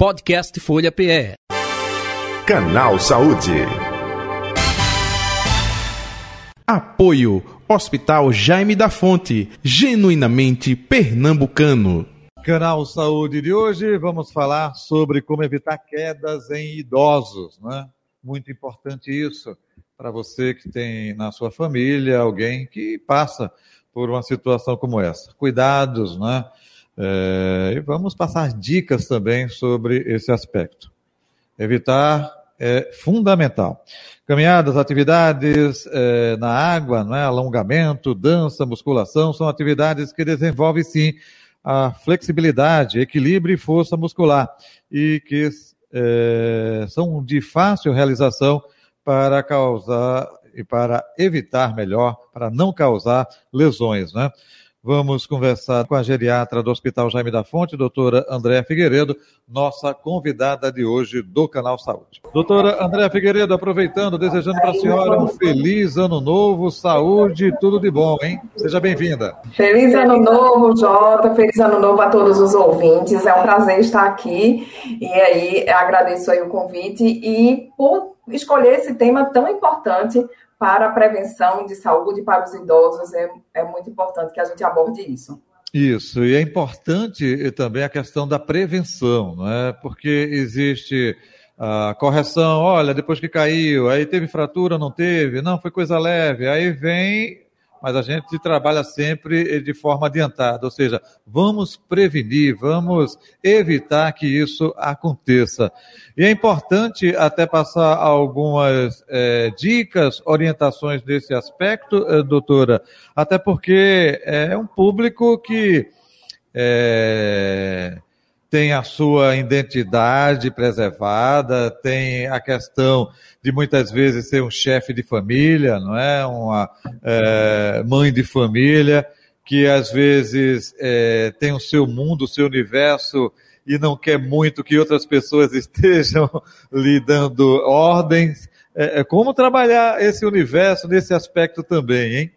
Podcast Folha PE. Canal Saúde. Apoio Hospital Jaime da Fonte, genuinamente pernambucano. Canal Saúde de hoje, vamos falar sobre como evitar quedas em idosos, né? Muito importante isso para você que tem na sua família alguém que passa por uma situação como essa. Cuidados, né? É, e vamos passar dicas também sobre esse aspecto. Evitar é fundamental. Caminhadas, atividades é, na água, né, alongamento, dança, musculação, são atividades que desenvolvem sim a flexibilidade, equilíbrio e força muscular e que é, são de fácil realização para causar e para evitar melhor, para não causar lesões, né? Vamos conversar com a geriatra do Hospital Jaime da Fonte, doutora Andréa Figueiredo, nossa convidada de hoje do Canal Saúde. Doutora Andréa Figueiredo, aproveitando, desejando para a senhora um feliz ano novo, saúde e tudo de bom, hein? Seja bem-vinda. Feliz ano novo, Jota, feliz ano novo a todos os ouvintes, é um prazer estar aqui e aí agradeço aí o convite e por escolher esse tema tão importante para a prevenção de saúde para os idosos. É, é muito importante que a gente aborde isso. Isso, e é importante também a questão da prevenção, não é? Porque existe a correção, olha, depois que caiu, aí teve fratura, não teve, não, foi coisa leve, aí vem mas a gente trabalha sempre de forma adiantada, ou seja, vamos prevenir, vamos evitar que isso aconteça. E é importante até passar algumas é, dicas, orientações desse aspecto, é, doutora, até porque é um público que é, tem a sua identidade preservada, tem a questão de muitas vezes ser um chefe de família, não é? Uma é, mãe de família, que às vezes é, tem o seu mundo, o seu universo e não quer muito que outras pessoas estejam lhe dando ordens. É, é como trabalhar esse universo nesse aspecto também, hein?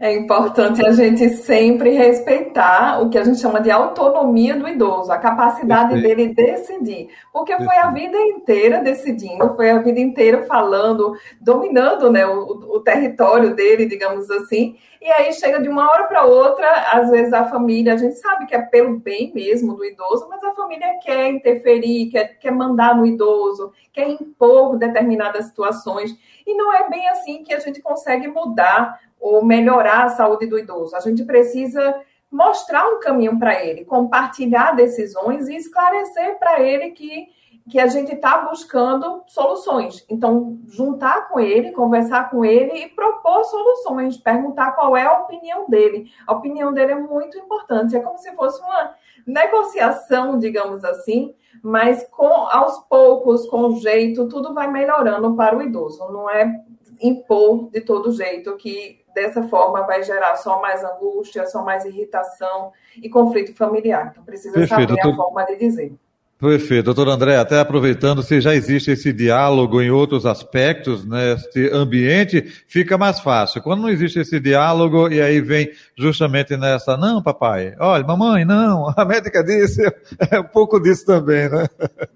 É importante a gente sempre respeitar o que a gente chama de autonomia do idoso, a capacidade Perfeito. dele decidir. Porque foi a vida inteira decidindo, foi a vida inteira falando, dominando né, o, o território dele, digamos assim. E aí chega de uma hora para outra, às vezes a família, a gente sabe que é pelo bem mesmo do idoso, mas a família quer interferir, quer, quer mandar no idoso, quer impor determinadas situações. E não é bem assim que a gente consegue mudar ou melhorar a saúde do idoso. A gente precisa mostrar um caminho para ele, compartilhar decisões e esclarecer para ele que, que a gente está buscando soluções. Então, juntar com ele, conversar com ele e propor soluções, perguntar qual é a opinião dele. A opinião dele é muito importante, é como se fosse uma negociação, digamos assim, mas com aos poucos, com jeito, tudo vai melhorando para o idoso. Não é impor de todo jeito que dessa forma vai gerar só mais angústia, só mais irritação e conflito familiar. Então precisa Perfeito, saber a forma de dizer. Perfeito. Doutor André, até aproveitando, se já existe esse diálogo em outros aspectos, neste ambiente, fica mais fácil. Quando não existe esse diálogo, e aí vem justamente nessa, não, papai, olha, mamãe, não, a médica disse, é um pouco disso também, né?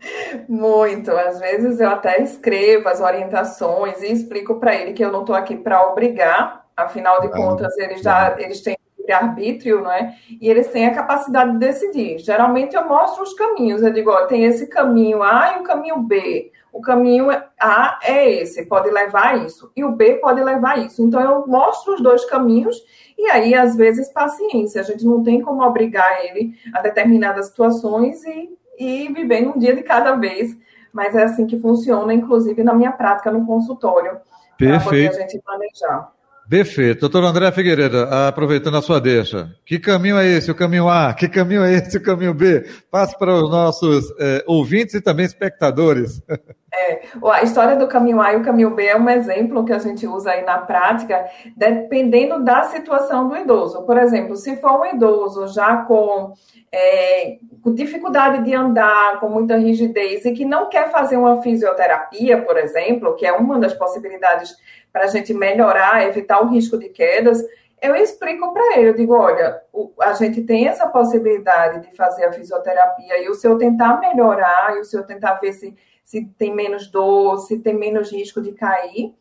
Muito. Às vezes eu até escrevo as orientações e explico para ele que eu não estou aqui para obrigar, Afinal de contas, eles já eles têm arbítrio, não é? E eles têm a capacidade de decidir. Geralmente eu mostro os caminhos. Eu digo, ó, tem esse caminho A e o caminho B. O caminho A é esse, pode levar a isso. E o B pode levar a isso. Então eu mostro os dois caminhos e aí, às vezes, paciência. A gente não tem como obrigar ele a determinadas situações e, e viver um dia de cada vez. Mas é assim que funciona, inclusive na minha prática no consultório. Perfeito. Para poder a gente planejar. Perfeito. Doutor André Figueiredo, aproveitando a sua deixa, que caminho é esse, o caminho A? Que caminho é esse, o caminho B? Passe para os nossos é, ouvintes e também espectadores. É, a história do caminho A e o caminho B é um exemplo que a gente usa aí na prática, dependendo da situação do idoso. Por exemplo, se for um idoso já com, é, com dificuldade de andar, com muita rigidez e que não quer fazer uma fisioterapia, por exemplo, que é uma das possibilidades para a gente melhorar, evitar o risco de quedas, eu explico para ele, eu digo, olha, a gente tem essa possibilidade de fazer a fisioterapia e o senhor tentar melhorar, e o senhor tentar ver se, se tem menos dor, se tem menos risco de cair,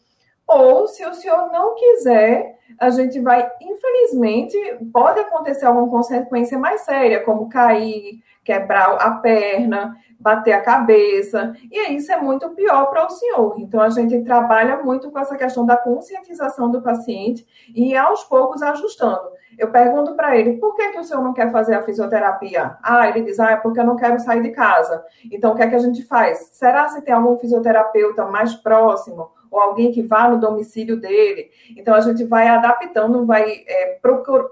ou se o senhor não quiser, a gente vai, infelizmente, pode acontecer alguma consequência mais séria, como cair, quebrar a perna, bater a cabeça, e isso é muito pior para o senhor. Então, a gente trabalha muito com essa questão da conscientização do paciente e aos poucos ajustando. Eu pergunto para ele, por que, que o senhor não quer fazer a fisioterapia? Ah, ele diz, ah, é porque eu não quero sair de casa. Então, o que é que a gente faz? Será se tem algum fisioterapeuta mais próximo? Ou alguém que vá no domicílio dele? Então, a gente vai adaptando, vai é,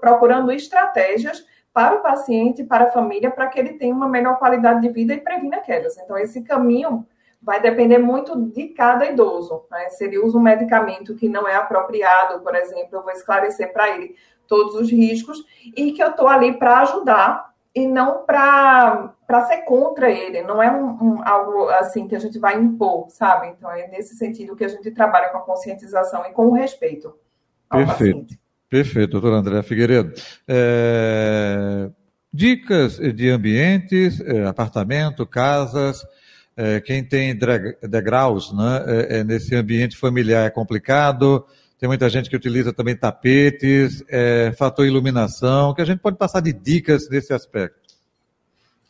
procurando estratégias para o paciente, para a família, para que ele tenha uma melhor qualidade de vida e previna quedas. Então, esse caminho vai depender muito de cada idoso. Né? Se ele usa um medicamento que não é apropriado, por exemplo, eu vou esclarecer para ele todos os riscos e que eu estou ali para ajudar e não para ser contra ele. Não é um, um, algo assim que a gente vai impor, sabe? Então, é nesse sentido que a gente trabalha com a conscientização e com o respeito ao Perfeito. paciente. Perfeito, doutora André Figueiredo. É, dicas de ambientes, é, apartamento, casas, é, quem tem degraus né, é, é, nesse ambiente familiar é complicado, tem muita gente que utiliza também tapetes, é, fator iluminação, que a gente pode passar de dicas nesse aspecto.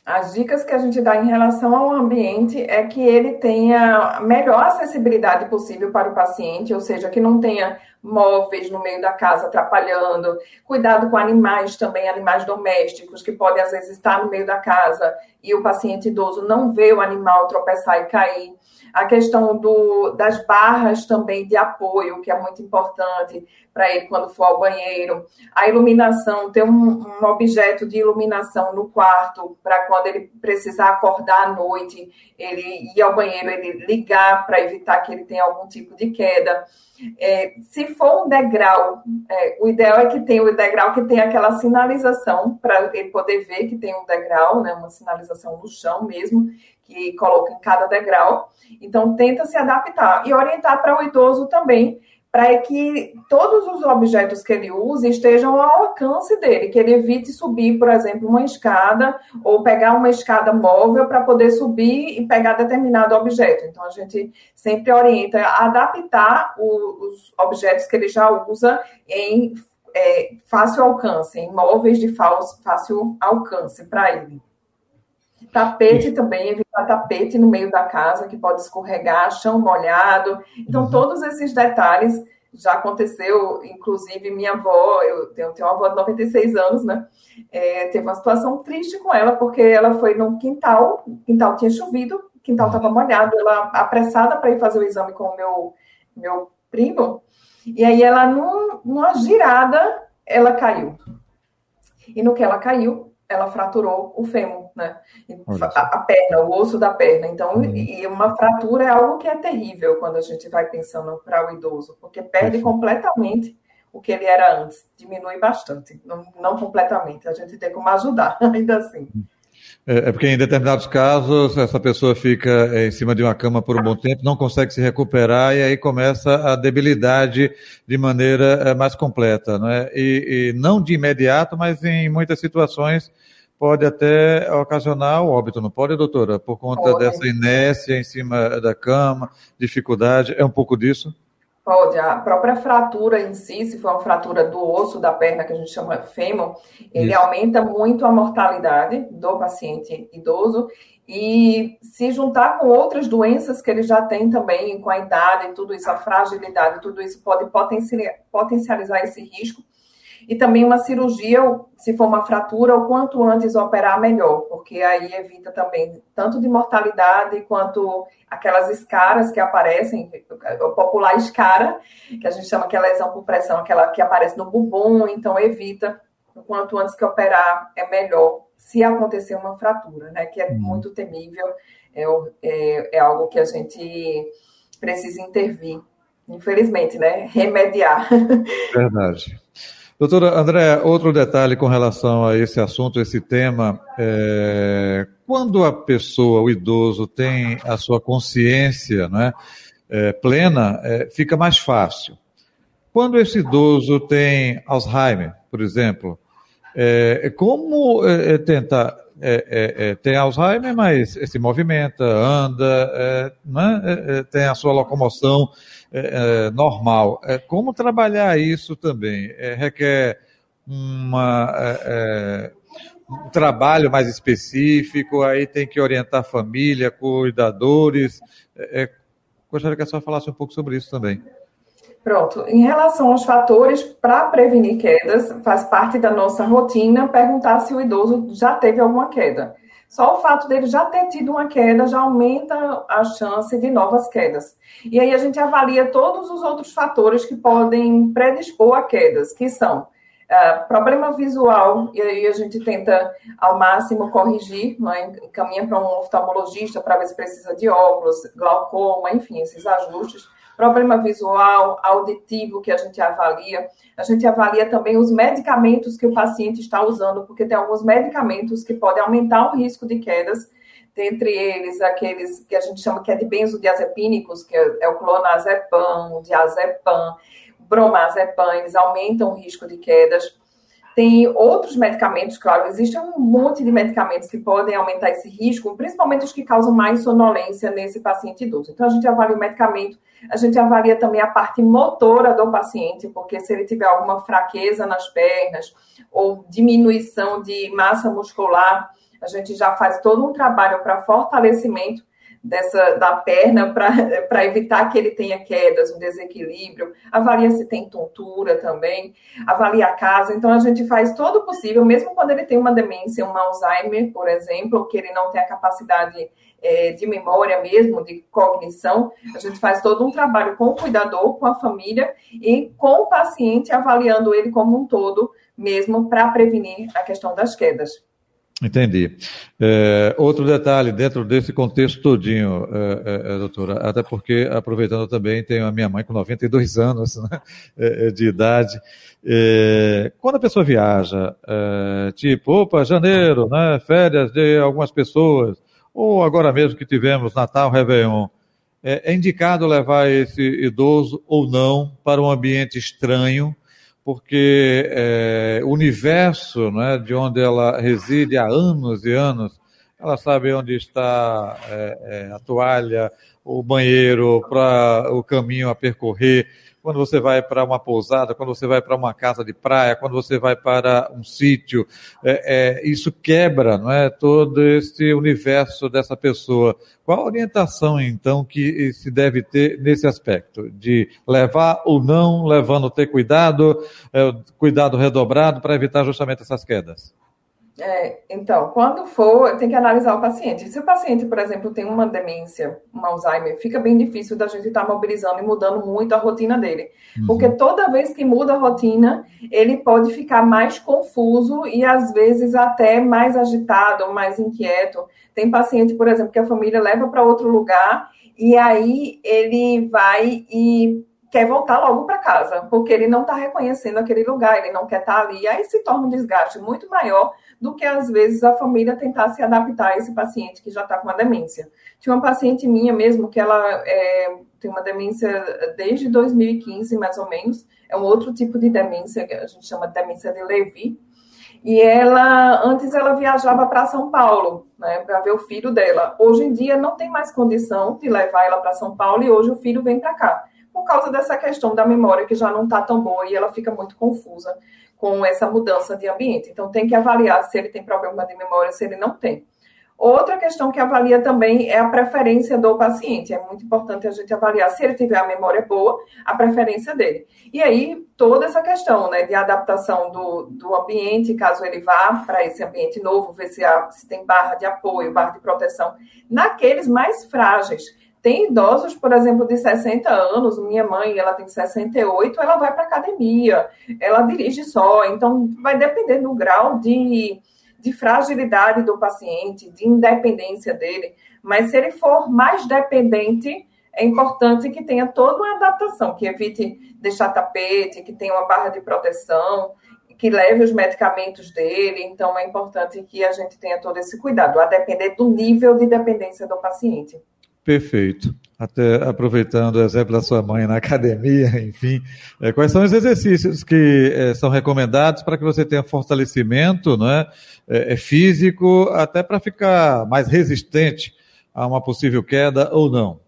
As dicas que a gente dá em relação ao ambiente é que ele tenha a melhor acessibilidade possível para o paciente, ou seja, que não tenha móveis no meio da casa atrapalhando, cuidado com animais também, animais domésticos, que podem às vezes estar no meio da casa e o paciente idoso não vê o animal tropeçar e cair a questão do, das barras também de apoio, que é muito importante para ele quando for ao banheiro, a iluminação, ter um, um objeto de iluminação no quarto para quando ele precisar acordar à noite, ele ir ao banheiro, ele ligar para evitar que ele tenha algum tipo de queda. É, se for um degrau, é, o ideal é que tenha o degrau que tenha aquela sinalização para ele poder ver que tem um degrau, né, uma sinalização no chão mesmo, que coloca em cada degrau. Então, tenta se adaptar e orientar para o idoso também, para que todos os objetos que ele use estejam ao alcance dele, que ele evite subir, por exemplo, uma escada ou pegar uma escada móvel para poder subir e pegar determinado objeto. Então, a gente sempre orienta a adaptar os objetos que ele já usa em é, fácil alcance, em móveis de fácil alcance para ele. Tapete também, evitar tapete no meio da casa, que pode escorregar, chão molhado. Então, uhum. todos esses detalhes já aconteceu, inclusive minha avó, eu tenho, tenho uma avó de 96 anos, né? É, teve uma situação triste com ela, porque ela foi num quintal, o quintal tinha chovido, o quintal estava uhum. molhado, ela apressada para ir fazer o exame com o meu, meu primo, e aí ela, num, numa girada, ela caiu. E no que ela caiu, ela fraturou o fêmur, né? A, a, perna, o osso da perna. Então, uhum. e uma fratura é algo que é terrível quando a gente vai pensando para o idoso, porque perde completamente o que ele era antes, diminui bastante, não, não completamente. A gente tem como ajudar, ainda assim. É, é porque em determinados casos essa pessoa fica é, em cima de uma cama por um bom tempo, não consegue se recuperar e aí começa a debilidade de maneira é, mais completa, não é? E, e não de imediato, mas em muitas situações pode até ocasionar o óbito, não pode, doutora? Por conta pode. dessa inércia em cima da cama, dificuldade, é um pouco disso? Pode, a própria fratura em si, se for uma fratura do osso da perna, que a gente chama fêmur, ele Isso. aumenta muito a mortalidade do paciente idoso e se juntar com outras doenças que ele já tem também, com a idade e tudo isso, a fragilidade, tudo isso pode potencializar esse risco. E também uma cirurgia, se for uma fratura, o quanto antes operar, melhor, porque aí evita também tanto de mortalidade quanto aquelas escaras que aparecem, o popular escara, que a gente chama que é lesão por pressão, aquela que aparece no bumbum, então evita o quanto antes que operar é melhor, se acontecer uma fratura, né? Que é uhum. muito temível, é, é, é algo que a gente precisa intervir, infelizmente, né? Remediar. Verdade. Doutora André, outro detalhe com relação a esse assunto, esse tema, é, quando a pessoa, o idoso, tem a sua consciência né, é, plena, é, fica mais fácil. quando esse idoso tem Alzheimer, por exemplo, é, como é, é tentar é, é, tem Alzheimer, mas se movimenta, anda, né? tem a sua locomoção normal. como trabalhar isso também? requer uma, um trabalho mais específico, aí tem que orientar família, cuidadores. gostaria que a senhora falasse um pouco sobre isso também. Pronto. Em relação aos fatores para prevenir quedas, faz parte da nossa rotina perguntar se o idoso já teve alguma queda. Só o fato dele já ter tido uma queda já aumenta a chance de novas quedas. E aí a gente avalia todos os outros fatores que podem predispor a quedas, que são uh, problema visual, e aí a gente tenta ao máximo corrigir, né, encaminha para um oftalmologista para ver se precisa de óculos, glaucoma, enfim, esses ajustes problema visual, auditivo que a gente avalia. A gente avalia também os medicamentos que o paciente está usando, porque tem alguns medicamentos que podem aumentar o risco de quedas, dentre eles aqueles que a gente chama que é de benzodiazepínicos, que é, o clonazepam, o diazepam, bromazepam, eles aumentam o risco de quedas. Tem outros medicamentos, claro, existe um monte de medicamentos que podem aumentar esse risco, principalmente os que causam mais sonolência nesse paciente idoso. Então, a gente avalia o medicamento, a gente avalia também a parte motora do paciente, porque se ele tiver alguma fraqueza nas pernas ou diminuição de massa muscular, a gente já faz todo um trabalho para fortalecimento dessa da perna para evitar que ele tenha quedas, um desequilíbrio, avalia se tem tontura também, avalia a casa. Então a gente faz todo o possível, mesmo quando ele tem uma demência, um Alzheimer, por exemplo, que ele não tem a capacidade é, de memória mesmo, de cognição, a gente faz todo um trabalho com o cuidador, com a família e com o paciente, avaliando ele como um todo, mesmo para prevenir a questão das quedas. Entendi. É, outro detalhe, dentro desse contexto todinho, é, é, é doutora, até porque, aproveitando também, tenho a minha mãe com 92 anos né, é, é, de idade. quando a pessoa viaja, tipo, opa, janeiro, né, férias de algumas pessoas, ou agora mesmo que tivemos Natal, Réveillon, é indicado levar esse idoso ou não para um ambiente estranho, porque é, o universo né, de onde ela reside há anos e anos, ela sabe onde está é, é, a toalha, o banheiro, para o caminho a percorrer. Quando você vai para uma pousada, quando você vai para uma casa de praia, quando você vai para um sítio, é, é, isso quebra, não é, todo esse universo dessa pessoa. Qual a orientação então que se deve ter nesse aspecto de levar ou não, levando ter cuidado, é, cuidado redobrado para evitar justamente essas quedas? É, então, quando for, tem que analisar o paciente. Se o paciente, por exemplo, tem uma demência, um Alzheimer, fica bem difícil da gente estar tá mobilizando e mudando muito a rotina dele. Uhum. Porque toda vez que muda a rotina, ele pode ficar mais confuso e às vezes até mais agitado, mais inquieto. Tem paciente, por exemplo, que a família leva para outro lugar e aí ele vai e quer voltar logo para casa, porque ele não está reconhecendo aquele lugar, ele não quer estar tá ali, aí se torna um desgaste muito maior do que às vezes a família tentar se adaptar a esse paciente que já está com uma demência. Tinha uma paciente minha mesmo que ela é, tem uma demência desde 2015, mais ou menos, é um outro tipo de demência que a gente chama de demência de Levi. E ela, antes ela viajava para São Paulo, né, para ver o filho dela. Hoje em dia não tem mais condição de levar ela para São Paulo e hoje o filho vem para cá por causa dessa questão da memória que já não está tão boa e ela fica muito confusa com essa mudança de ambiente. Então, tem que avaliar se ele tem problema de memória, se ele não tem. Outra questão que avalia também é a preferência do paciente. É muito importante a gente avaliar se ele tiver a memória boa, a preferência dele. E aí, toda essa questão né, de adaptação do, do ambiente, caso ele vá para esse ambiente novo, ver se, há, se tem barra de apoio, barra de proteção, naqueles mais frágeis tem idosos, por exemplo, de 60 anos, minha mãe, ela tem 68, ela vai para academia, ela dirige só, então vai depender do grau de, de fragilidade do paciente, de independência dele. Mas se ele for mais dependente, é importante que tenha toda uma adaptação, que evite deixar tapete, que tenha uma barra de proteção, que leve os medicamentos dele. Então, é importante que a gente tenha todo esse cuidado, a depender do nível de dependência do paciente. Perfeito. Até aproveitando o exemplo da sua mãe na academia, enfim, é, quais são os exercícios que é, são recomendados para que você tenha fortalecimento né, é, físico, até para ficar mais resistente a uma possível queda ou não?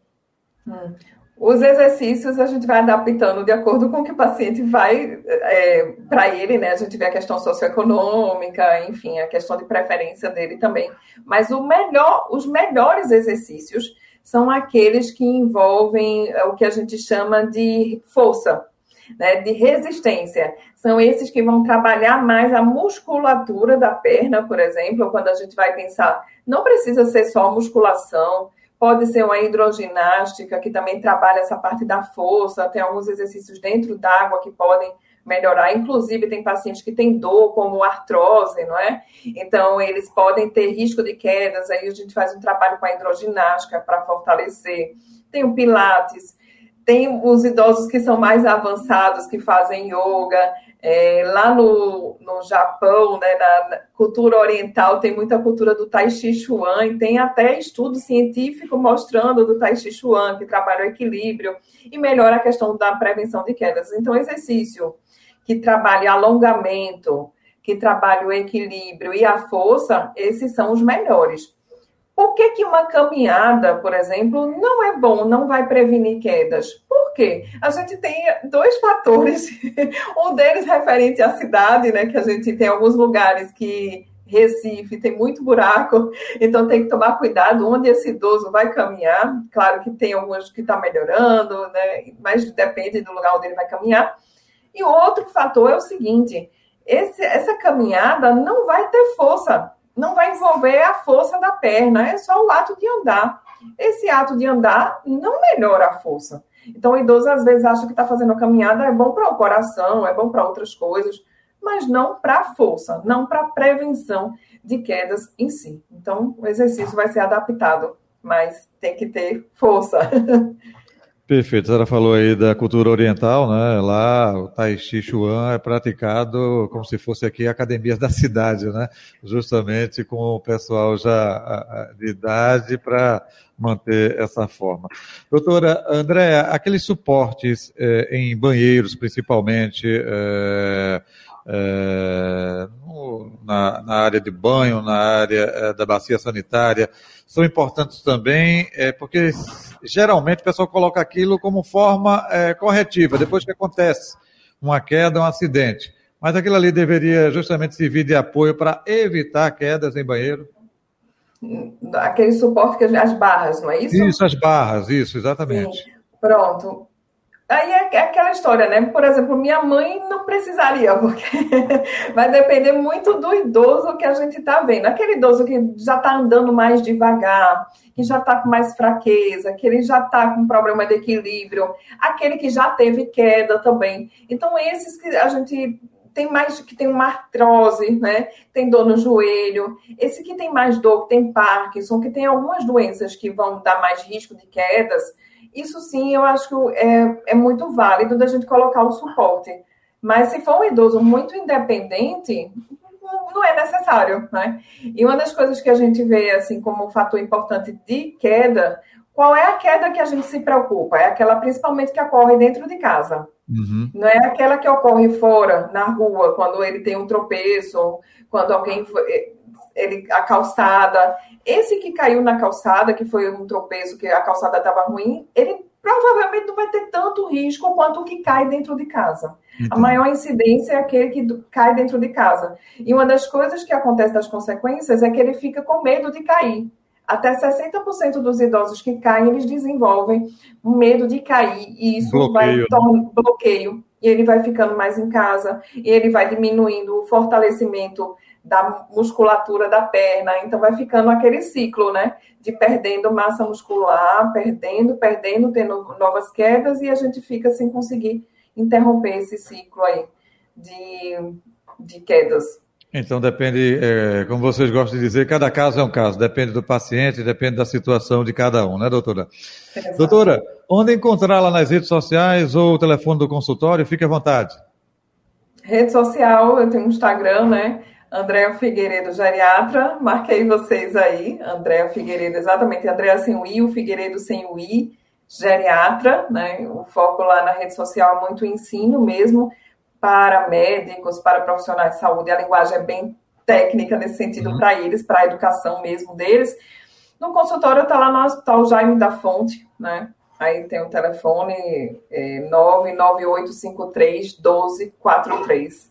Hum. Os exercícios a gente vai adaptando de acordo com o que o paciente vai é, para ele, né? A gente vê a questão socioeconômica, enfim, a questão de preferência dele também. Mas o melhor, os melhores exercícios são aqueles que envolvem é, o que a gente chama de força, né, de resistência. São esses que vão trabalhar mais a musculatura da perna, por exemplo, quando a gente vai pensar, não precisa ser só musculação, Pode ser uma hidroginástica, que também trabalha essa parte da força, tem alguns exercícios dentro d'água que podem melhorar. Inclusive, tem pacientes que têm dor, como artrose, não é? Então, eles podem ter risco de quedas. Aí a gente faz um trabalho com a hidroginástica para fortalecer. Tem o Pilates, tem os idosos que são mais avançados, que fazem yoga. É, lá no, no Japão, né, na, cultura oriental, tem muita cultura do Tai Chi Chuan, e tem até estudo científico mostrando do Tai Chi Chuan, que trabalha o equilíbrio e melhora a questão da prevenção de quedas. Então, exercício que trabalha alongamento, que trabalha o equilíbrio e a força, esses são os melhores. Por que, que uma caminhada, por exemplo, não é bom, não vai prevenir quedas? Por quê? A gente tem dois fatores. um deles referente à cidade, né? Que a gente tem alguns lugares que Recife tem muito buraco, então tem que tomar cuidado onde esse idoso vai caminhar. Claro que tem alguns que está melhorando, né? Mas depende do lugar onde ele vai caminhar. E outro fator é o seguinte: esse, essa caminhada não vai ter força não vai envolver a força da perna, é só o ato de andar. Esse ato de andar não melhora a força. Então, o idoso às vezes acha que está fazendo a caminhada é bom para o coração, é bom para outras coisas, mas não para a força, não para a prevenção de quedas em si. Então, o exercício vai ser adaptado, mas tem que ter força. Perfeito. A senhora falou aí da cultura oriental, né? Lá o Tai Chi Chuan é praticado como se fosse aqui academias da cidade, né? Justamente com o pessoal já de idade para manter essa forma. Doutora Andréa, aqueles suportes eh, em banheiros, principalmente, eh, eh, na, na, área de banho, na área da bacia sanitária, são importantes também, porque geralmente o pessoal coloca aquilo como forma é, corretiva, depois que acontece uma queda, um acidente. Mas aquilo ali deveria justamente servir de apoio para evitar quedas em banheiro. Aquele suporte que as barras, não é isso? Isso, as barras, isso, exatamente. Sim. Pronto. Aí é, é aquela história, né? Por exemplo, minha mãe não precisaria, porque vai depender muito do idoso que a gente está vendo. Aquele idoso que já está andando mais devagar, que já está com mais fraqueza, que ele já está com problema de equilíbrio, aquele que já teve queda também. Então, esses que a gente tem mais que tem uma artrose, né? Tem dor no joelho. Esse que tem mais dor, que tem Parkinson, que tem algumas doenças que vão dar mais risco de quedas isso sim eu acho que é, é muito válido da gente colocar o suporte. Mas se for um idoso muito independente, não é necessário, né? E uma das coisas que a gente vê assim como um fator importante de queda, qual é a queda que a gente se preocupa? É aquela principalmente que ocorre dentro de casa. Uhum. Não é aquela que ocorre fora, na rua, quando ele tem um tropeço, quando alguém ele a calçada. Esse que caiu na calçada, que foi um tropeço, que a calçada estava ruim, ele provavelmente não vai ter tanto risco quanto o que cai dentro de casa. A maior incidência é aquele que cai dentro de casa. E uma das coisas que acontece das consequências é que ele fica com medo de cair. Até 60% dos idosos que caem, eles desenvolvem medo de cair. E isso bloqueio. vai tornar bloqueio. E ele vai ficando mais em casa. E ele vai diminuindo o fortalecimento da musculatura da perna. Então vai ficando aquele ciclo, né? De perdendo massa muscular, perdendo, perdendo, tendo novas quedas e a gente fica sem conseguir interromper esse ciclo aí de, de quedas. Então depende, é, como vocês gostam de dizer, cada caso é um caso, depende do paciente, depende da situação de cada um, né, doutora? Exato. Doutora, onde encontrá-la nas redes sociais ou o telefone do consultório? Fique à vontade. Rede social, eu tenho um Instagram, né? Andréa Figueiredo, geriatra, marquei vocês aí. Andréa Figueiredo, exatamente. Andréa sem o I, o Figueiredo sem o I, geriatra, né? O foco lá na rede social é muito ensino mesmo para médicos, para profissionais de saúde. A linguagem é bem técnica nesse sentido uhum. para eles, para a educação mesmo deles. No consultório está lá no Hospital Jaime da Fonte, né? Aí tem o telefone é, 99853 1243.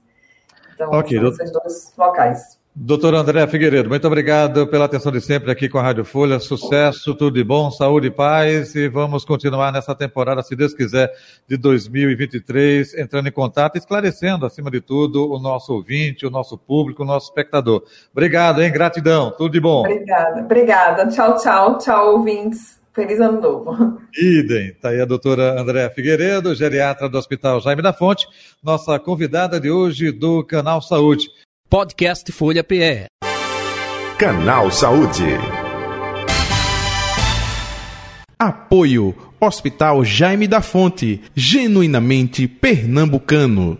Então, okay, são esses dois locais. Doutor André Figueiredo, muito obrigado pela atenção de sempre aqui com a Rádio Folha. Sucesso, tudo de bom, saúde e paz. E vamos continuar nessa temporada, se Deus quiser, de 2023, entrando em contato, esclarecendo, acima de tudo, o nosso ouvinte, o nosso público, o nosso espectador. Obrigado, hein? Gratidão. Tudo de bom. Obrigada, obrigada. Tchau, tchau. Tchau, ouvintes. Feliz ano novo. Idem. Está aí a doutora Andréa Figueiredo, geriatra do Hospital Jaime da Fonte, nossa convidada de hoje do Canal Saúde. Podcast Folha PE. Canal Saúde. Apoio Hospital Jaime da Fonte, genuinamente pernambucano.